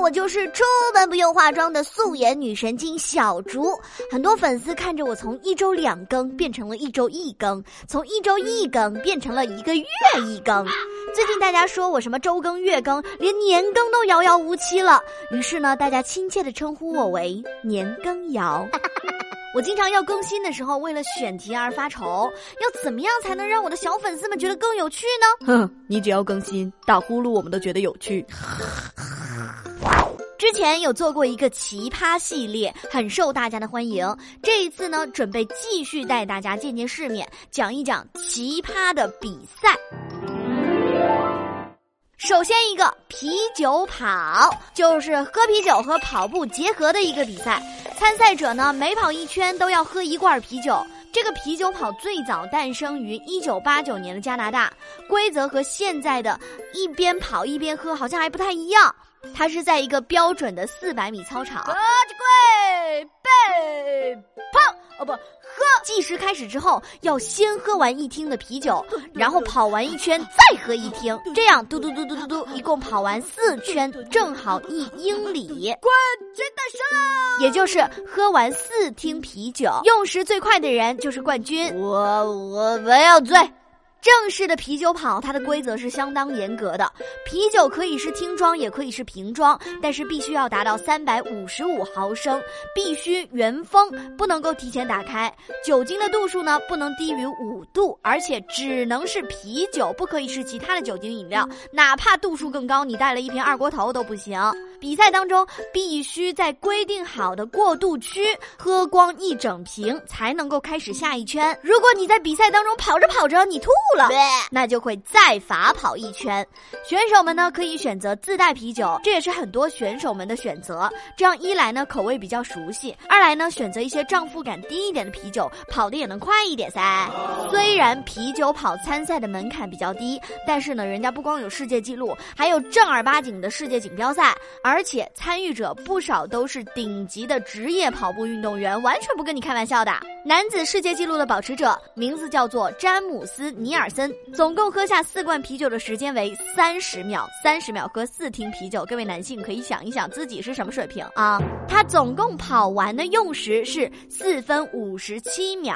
我就是出门不用化妆的素颜女神经小竹。很多粉丝看着我从一周两更变成了一周一更，从一周一更变成了一个月一更。最近大家说我什么周更、月更，连年更都遥遥无期了。于是呢，大家亲切的称呼我为年更瑶。我经常要更新的时候，为了选题而发愁，要怎么样才能让我的小粉丝们觉得更有趣呢？哼，你只要更新，打呼噜我们都觉得有趣。之前有做过一个奇葩系列，很受大家的欢迎。这一次呢，准备继续带大家见见世面，讲一讲奇葩的比赛。首先一个啤酒跑，就是喝啤酒和跑步结合的一个比赛。参赛者呢，每跑一圈都要喝一罐啤酒。这个啤酒跑最早诞生于一九八九年的加拿大，规则和现在的一边跑一边喝好像还不太一样。它是在一个标准的四百米操场。哦不，喝计时开始之后，要先喝完一听的啤酒，然后跑完一圈再喝一听，这样嘟嘟嘟嘟嘟嘟，一共跑完四圈，正好一英里。冠军诞生了，也就是喝完四听啤酒，用时最快的人就是冠军。我我没有醉。正式的啤酒跑，它的规则是相当严格的。啤酒可以是听装，也可以是瓶装，但是必须要达到三百五十五毫升，必须原封，不能够提前打开。酒精的度数呢，不能低于五度，而且只能是啤酒，不可以是其他的酒精饮料，哪怕度数更高，你带了一瓶二锅头都不行。比赛当中必须在规定好的过渡区喝光一整瓶，才能够开始下一圈。如果你在比赛当中跑着跑着你吐了，那就会再罚跑一圈。选手们呢可以选择自带啤酒，这也是很多选手们的选择。这样一来呢口味比较熟悉，二来呢选择一些胀腹感低一点的啤酒，跑的也能快一点噻。虽然啤酒跑参赛的门槛比较低，但是呢人家不光有世界纪录，还有正儿八经的世界锦标赛。而且参与者不少都是顶级的职业跑步运动员，完全不跟你开玩笑的。男子世界纪录的保持者名字叫做詹姆斯·尼尔森，总共喝下四罐啤酒的时间为三十秒，三十秒喝四听啤酒。各位男性可以想一想自己是什么水平啊？他总共跑完的用时是四分五十七秒。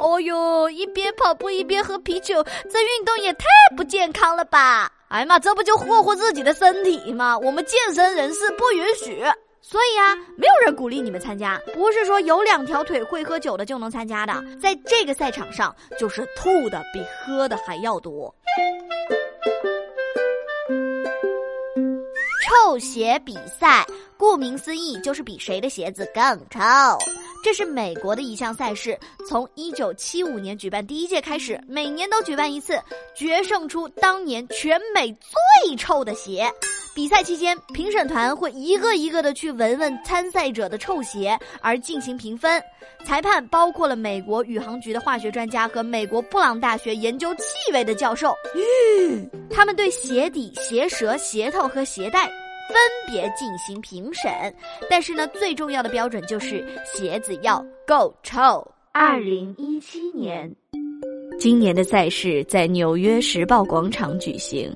哦哟，一边跑步一边喝啤酒，这运动也太不健康了吧！哎呀妈，这不就霍霍自己的身体吗？我们健身人士不允许，所以啊，没有人鼓励你们参加。不是说有两条腿会喝酒的就能参加的，在这个赛场上，就是吐的比喝的还要多。臭鞋比赛，顾名思义就是比谁的鞋子更臭。这是美国的一项赛事，从一九七五年举办第一届开始，每年都举办一次，决胜出当年全美最臭的鞋。比赛期间，评审团会一个一个的去闻闻参赛者的臭鞋，而进行评分。裁判包括了美国宇航局的化学专家和美国布朗大学研究气味的教授。嗯，他们对鞋底、鞋舌、鞋头和鞋带。分别进行评审，但是呢，最重要的标准就是鞋子要够臭。二零一七年，今年的赛事在纽约时报广场举行。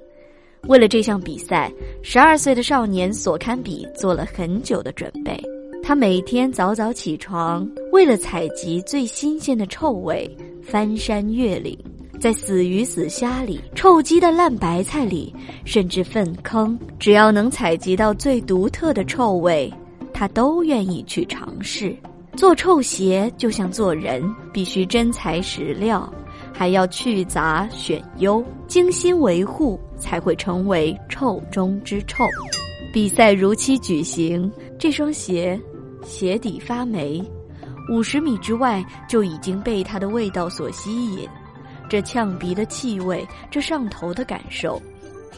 为了这项比赛，十二岁的少年索堪比做了很久的准备。他每天早早起床，为了采集最新鲜的臭味，翻山越岭。在死鱼死虾里、臭鸡的烂白菜里，甚至粪坑，只要能采集到最独特的臭味，他都愿意去尝试。做臭鞋就像做人，必须真材实料，还要去杂选优，精心维护，才会成为臭中之臭。比赛如期举行，这双鞋鞋底发霉，五十米之外就已经被它的味道所吸引。这呛鼻的气味，这上头的感受，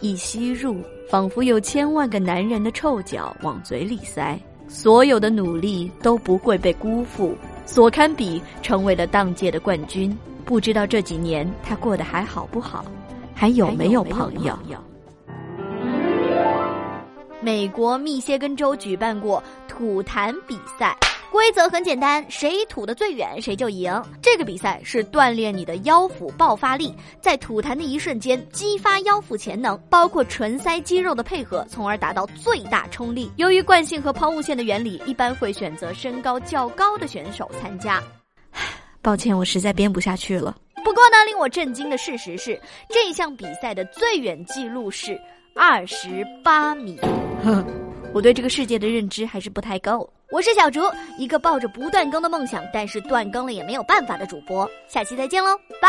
一吸入，仿佛有千万个男人的臭脚往嘴里塞，所有的努力都不会被辜负。索堪比成为了当届的冠军。不知道这几年他过得还好不好，还有没有朋友？美国密歇根州举办过吐痰比赛。规则很简单，谁吐得最远谁就赢。这个比赛是锻炼你的腰腹爆发力，在吐痰的一瞬间激发腰腹潜能，包括唇腮肌肉的配合，从而达到最大冲力。由于惯性和抛物线的原理，一般会选择身高较高的选手参加。抱歉，我实在编不下去了。不过呢，令我震惊的事实是，这项比赛的最远记录是二十八米。我对这个世界的认知还是不太够。我是小竹，一个抱着不断更的梦想，但是断更了也没有办法的主播。下期再见喽，拜。